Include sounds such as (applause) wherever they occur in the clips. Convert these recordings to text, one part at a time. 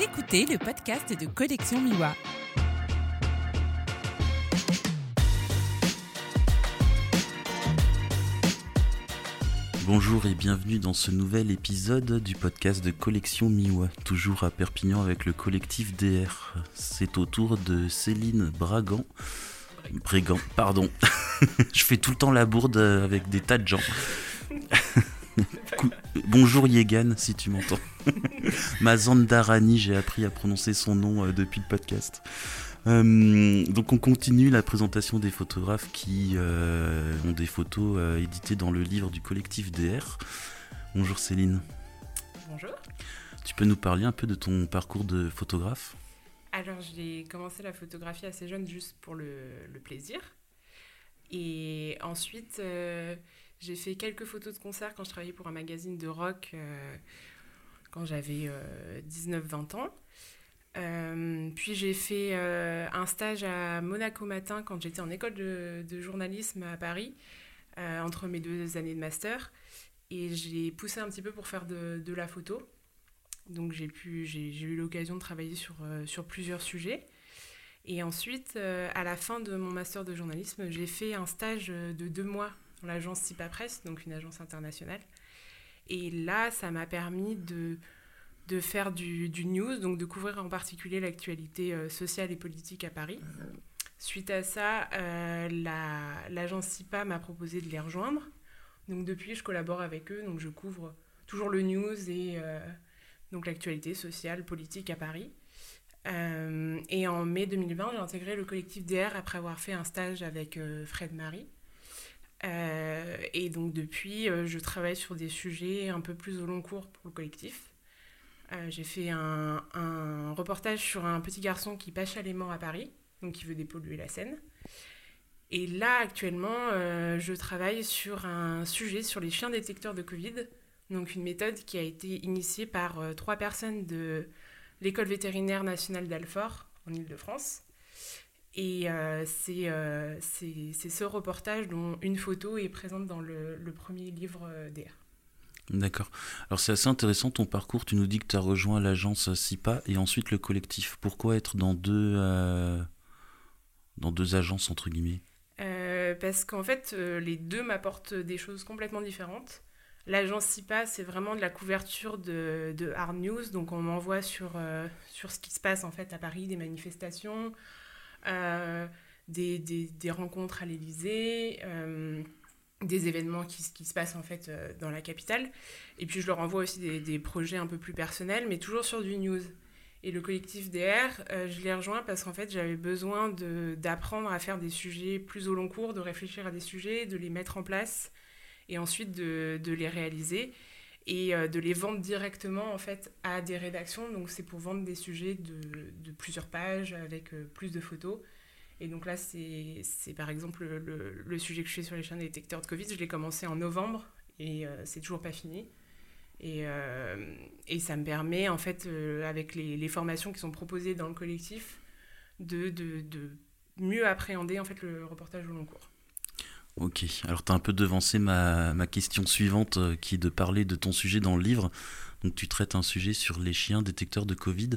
Écoutez le podcast de Collection Miwa. Bonjour et bienvenue dans ce nouvel épisode du podcast de Collection Miwa, toujours à Perpignan avec le collectif DR. C'est au tour de Céline Bragan. Brégant, pardon. (laughs) Je fais tout le temps la bourde avec des tas de gens. Bonjour Yegan, si tu m'entends. (laughs) Mazandarani, j'ai appris à prononcer son nom euh, depuis le podcast. Euh, donc on continue la présentation des photographes qui euh, ont des photos éditées dans le livre du collectif DR. Bonjour Céline. Bonjour. Tu peux nous parler un peu de ton parcours de photographe? Alors j'ai commencé la photographie assez jeune juste pour le, plaisir. Et ensuite j'ai fait quelques photos de concert quand je travaillais pour un magazine de rock euh, quand j'avais 19-20 euh, ans. Euh, puis j'ai fait un stage à Monaco Matin quand j'étais en école de, journalisme à Paris, entre mes deux années de master. Et j'ai poussé un petit peu pour faire de, la photo. Donc j'ai eu l'occasion de travailler sur plusieurs sujets. Et ensuite, à la fin de mon master de journalisme, j'ai fait un stage de deux mois l'agence Cipa Presse, donc une agence internationale. Et là, ça m'a permis de, de faire du, news, donc de couvrir en particulier l'actualité euh, sociale et politique à Paris. Suite à ça, euh, l'agence CIPA m'a proposé de les rejoindre. Donc depuis, je collabore avec eux, donc je couvre toujours le news et euh, donc l'actualité sociale, politique à Paris. et en mai 2020, j'ai intégré le collectif DR après avoir fait un stage avec Fred Marie. Euh, et donc depuis, euh, je travaille sur des sujets un peu plus au long cours pour le collectif. Euh, j'ai fait un, reportage sur un petit garçon qui pêche à l'aimant à Paris, donc qui veut dépolluer la Seine. Et là, actuellement, je travaille sur un sujet sur les chiens détecteurs de Covid, donc une méthode qui a été initiée par trois personnes de l'école vétérinaire nationale d'Alfort en Ile-de-France. Et euh, euh, c'est ce reportage dont une photo est présente dans le, le premier livre euh, DR. D'accord. Alors c'est assez intéressant ton parcours. Tu nous dis que tu as rejoint l'agence SIPA et ensuite le collectif. Pourquoi être dans deux, dans deux agences, entre guillemets? Parce qu'en fait, les deux m'apportent des choses complètement différentes. L'agence SIPA, c'est vraiment de la couverture de, de hard news. Donc on m'envoie sur, sur ce qui se passe en fait à Paris, des manifestations, euh, des, des, rencontres à l'Élysée, euh, des événements qui, qui, se passent en fait euh, dans la capitale. Et puis je leur envoie aussi des, des, projets un peu plus personnels, mais toujours sur du news. Et le collectif DR, je l'ai rejoint parce qu'en fait j'avais besoin d'apprendre à faire des sujets plus au long cours, de réfléchir à des sujets, de les mettre en place et ensuite de, de les réaliser et de les vendre directement en fait à des rédactions. Donc c'est pour vendre des sujets de, plusieurs pages avec plus de photos. Et donc là, c'est par exemple le, sujet que je fais sur les chaînes détecteurs de Covid. Je l'ai commencé en novembre et euh, c'est toujours pas fini. Et, euh, et, ça me permet, en fait, euh, avec les, les, formations qui sont proposées dans le collectif, de, de, de, mieux appréhender en fait, le reportage au long cours. Ok, alors tu as un peu devancé ma, ma question suivante qui est de parler de ton sujet dans le livre. Donc tu traites un sujet sur les chiens détecteurs de Covid.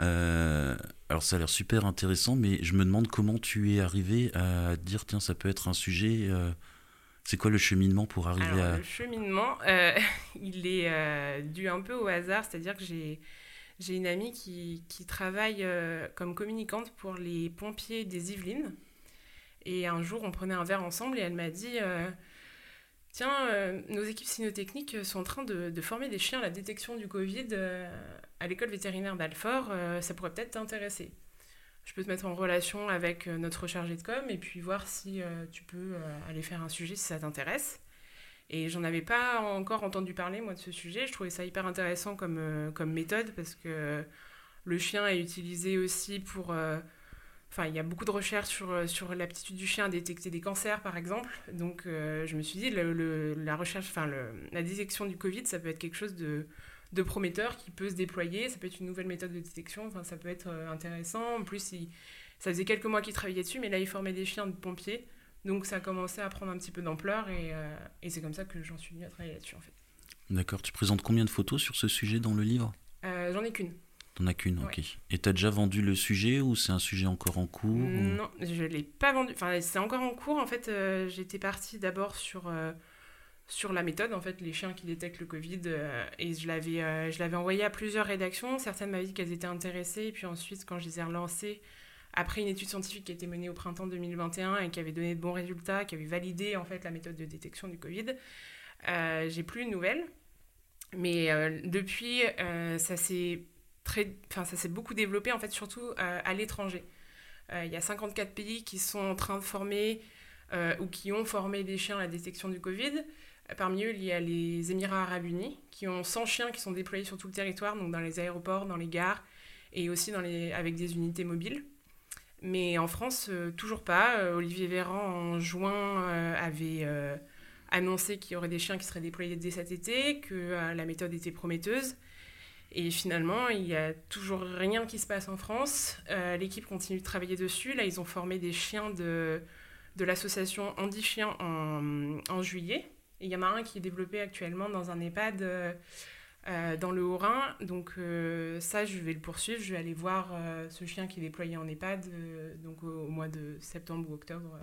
Euh, alors ça a l'air super intéressant, mais je me demande comment tu es arrivé à dire tiens ça peut être un sujet. Euh, c'est quoi le cheminement pour arriver à... Le cheminement, euh, (laughs) il est dû un peu au hasard, c'est-à-dire que j'ai, j'ai une amie qui, qui travaille comme communicante pour les pompiers des Yvelines. Et un jour, on prenait un verre ensemble et elle m'a dit Tiens, euh, nos équipes cynotechniques sont en train de, former des chiens à la détection du Covid euh, à l'école vétérinaire d'Alfort. Euh, ça pourrait peut-être t'intéresser. Je peux te mettre en relation avec notre chargé de com et puis voir si tu peux aller faire un sujet si ça t'intéresse. Et j'en avais pas encore entendu parler, moi, de ce sujet. Je trouvais ça hyper intéressant comme, comme méthode parce que le chien est utilisé aussi pour Enfin, il y a beaucoup de recherches sur, euh, sur l'aptitude du chien à détecter des cancers, par exemple. Donc, euh, je me suis dit, le, la recherche, enfin, la détection du Covid, ça peut être quelque chose de, de, prometteur qui peut se déployer. Ça peut être une nouvelle méthode de détection. Enfin, ça peut être euh, intéressant. En plus, il, ça faisait quelques mois qu'il travaillait dessus, mais là, il formait des chiens de pompiers. Donc, ça a commencé à prendre un petit peu d'ampleur et, et c'est comme ça que j'en suis venue à travailler là-dessus, en fait. D'accord. Tu présentes combien de photos sur ce sujet dans le livre? J'en ai qu'une. T'en as qu'une, ok. Et t'as déjà vendu le sujet ou c'est un sujet encore en cours Non, je l'ai pas vendu. Enfin, c'est encore en cours. En fait, euh, j'étais partie d'abord sur, euh, sur la méthode, en fait, les chiens qui détectent le Covid. euh, et je l'avais, je l'avais envoyé à plusieurs rédactions. Certaines m'avaient dit qu'elles étaient intéressées. Et puis ensuite, quand je les ai relancées, après une étude scientifique qui a été menée au printemps 2021 et qui avait donné de bons résultats, qui avait validé en fait la méthode de détection du Covid, j'ai plus de nouvelles. Mais depuis, ça s'est enfin ça s'est beaucoup développé en fait surtout euh, à l'étranger. Euh, Il y a 54 pays qui sont en train de former euh, ou qui ont formé des chiens à la détection du Covid. Parmi eux, il y a les Émirats Arabes Unis qui ont 100 chiens qui sont déployés sur tout le territoire, donc dans les aéroports, dans les gares et aussi dans les, avec des unités mobiles. Mais en France, toujours pas. Olivier Véran, en juin, avait annoncé qu'il y aurait des chiens qui seraient déployés dès cet été, que la méthode était prometteuse. Et finalement, il n'y a toujours rien qui se passe en France. Euh, L'équipe continue de travailler dessus. Là, ils ont formé des chiens de, de l'association Andy Chien en, en juillet. Et il y en a un qui est développé actuellement dans un EHPAD euh, euh, dans le Haut-Rhin. Donc ça, je vais le poursuivre. Je vais aller voir ce chien qui est déployé en EHPAD donc au, mois de septembre ou octobre.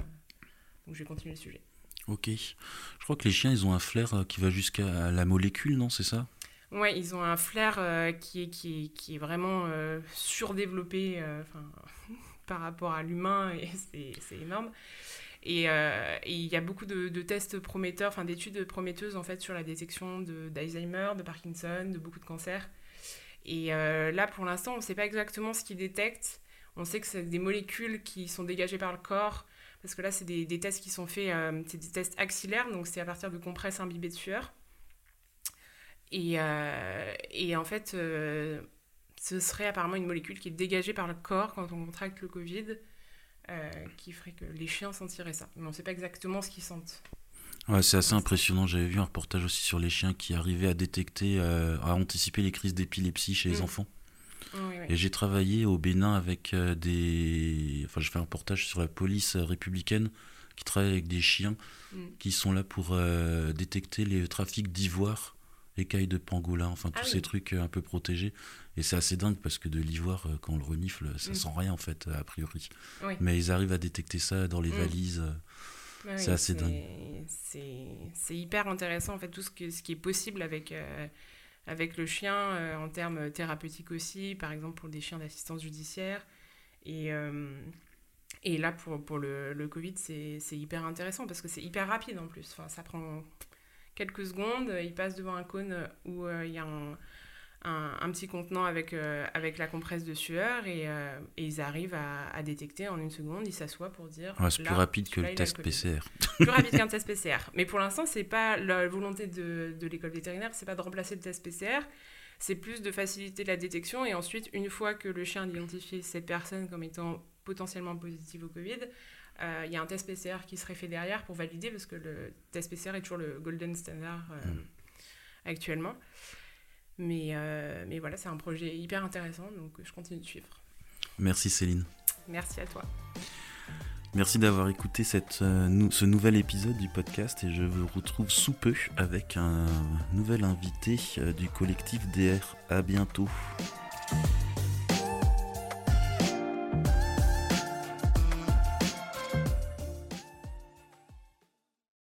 donc je vais continuer le sujet. Ok. Je crois que les chiens, ils ont un flair qui va jusqu'à la molécule, non? C'est ça? Ouais, ils ont un flair euh, qui, est, qui, est, qui est vraiment euh, surdéveloppé euh, (laughs) par rapport à l'humain et (laughs) c'est énorme. Et euh, et il y a beaucoup de, tests prometteurs, enfin d'études prometteuses en fait sur la détection d'Alzheimer, de, Parkinson, de beaucoup de cancers. Et là, pour l'instant, on ne sait pas exactement ce qu'ils détectent. On sait que c'est des molécules qui sont dégagées par le corps, parce que là, c'est des, des tests qui sont faits, c'est des tests axillaires, donc c'est à partir de compresses imbibées de sueur. Et, euh, et en fait, euh, ce serait apparemment une molécule qui est dégagée par le corps quand on contracte le Covid, euh, qui ferait que les chiens sentiraient ça. Mais on ne sait pas exactement ce qu'ils sentent. Ouais, c'est assez impressionnant. J'avais vu un reportage aussi sur les chiens qui arrivaient à détecter, euh, à anticiper les crises d'épilepsie chez les Mm. enfants. Oui, oui. Et j'ai travaillé au Bénin avec des. Enfin, je fais un reportage sur la police républicaine qui travaille avec des chiens Mm. qui sont là pour euh, détecter les trafics d'ivoire, écailles de pangolin, enfin tous Ah ces trucs euh, un peu protégés. Et c'est assez dingue parce que de l'ivoire, euh, quand on le renifle, ça Mm. sent rien en fait, a priori. Oui. Mais ils arrivent à détecter ça dans les Mm. valises. euh. Ouais, C'est assez dingue. C'est hyper intéressant, en fait, tout ce, que, ce qui est possible avec, euh, avec le chien euh, en termes thérapeutiques aussi, par exemple pour des chiens d'assistance judiciaire. Et, euh, et là, pour, pour le, le Covid, c'est c'est hyper intéressant parce que c'est hyper rapide en plus. Enfin, ça prend quelques secondes, il passe devant un cône où euh, il y a un, un, un petit contenant avec, euh, avec la compresse de sueur et, euh, et ils arrivent à, à détecter en une seconde, ils s'assoient pour dire... Ouais, c'est plus rapide que le test PCR. plus rapide qu'un test PCR. Mais pour l'instant, c'est pas la volonté de, de l'école vétérinaire, c'est pas de remplacer le test PCR, c'est plus de faciliter la détection et ensuite, une fois que le chien a identifié cette personne comme étant potentiellement positive au Covid, euh, il y a un test PCR qui serait fait derrière pour valider parce que le test PCR est toujours le golden standard euh, Mm. actuellement. Mais, euh, mais voilà, c'est un projet hyper intéressant, donc je continue de suivre. Merci Céline. Merci à toi. Merci d'avoir écouté cette, nou- ce nouvel épisode du podcast et je vous retrouve sous peu avec un nouvel invité du collectif DR. À bientôt.